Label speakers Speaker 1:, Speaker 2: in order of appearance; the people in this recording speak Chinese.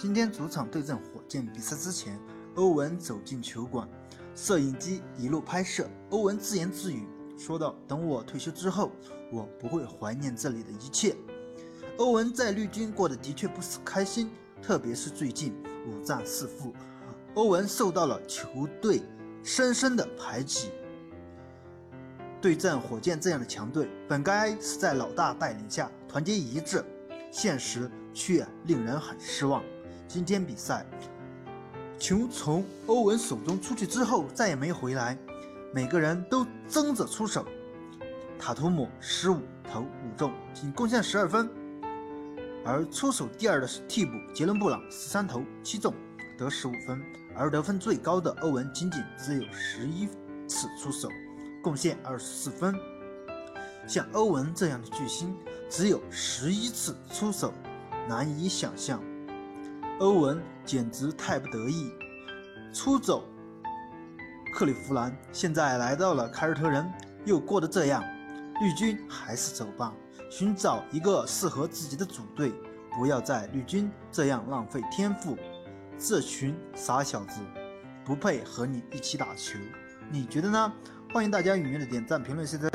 Speaker 1: 今天主场对阵火箭比赛之前，欧文走进球馆，摄影机一路拍摄。欧文自言自语说道：“等我退休之后，我不会怀念这里的一切。”欧文在绿军过得的确不是开心，特别是最近五战四负，欧文受到了球队深深的排挤。对阵火箭这样的强队，本该是在老大带领下团结一致，现实却令人很失望。今天比赛，球从欧文手中出去之后再也没回来，每个人都争着出手。塔图姆十五投五中，仅贡献十二分，而出手第二的是替补杰伦布朗，十三投七中，得十五分，而得分最高的欧文仅仅只有十一次出手，贡献二十四分。像欧文这样的巨星，只有十一次出手，难以想象。欧文简直太不得意，出走克利夫兰，现在来到了凯尔特人，又过得这样。绿军还是走吧，寻找一个适合自己的组队，不要在绿军这样浪费天赋。这群傻小子不配和你一起打球，你觉得呢？欢迎大家踊跃的点赞、评论、现在。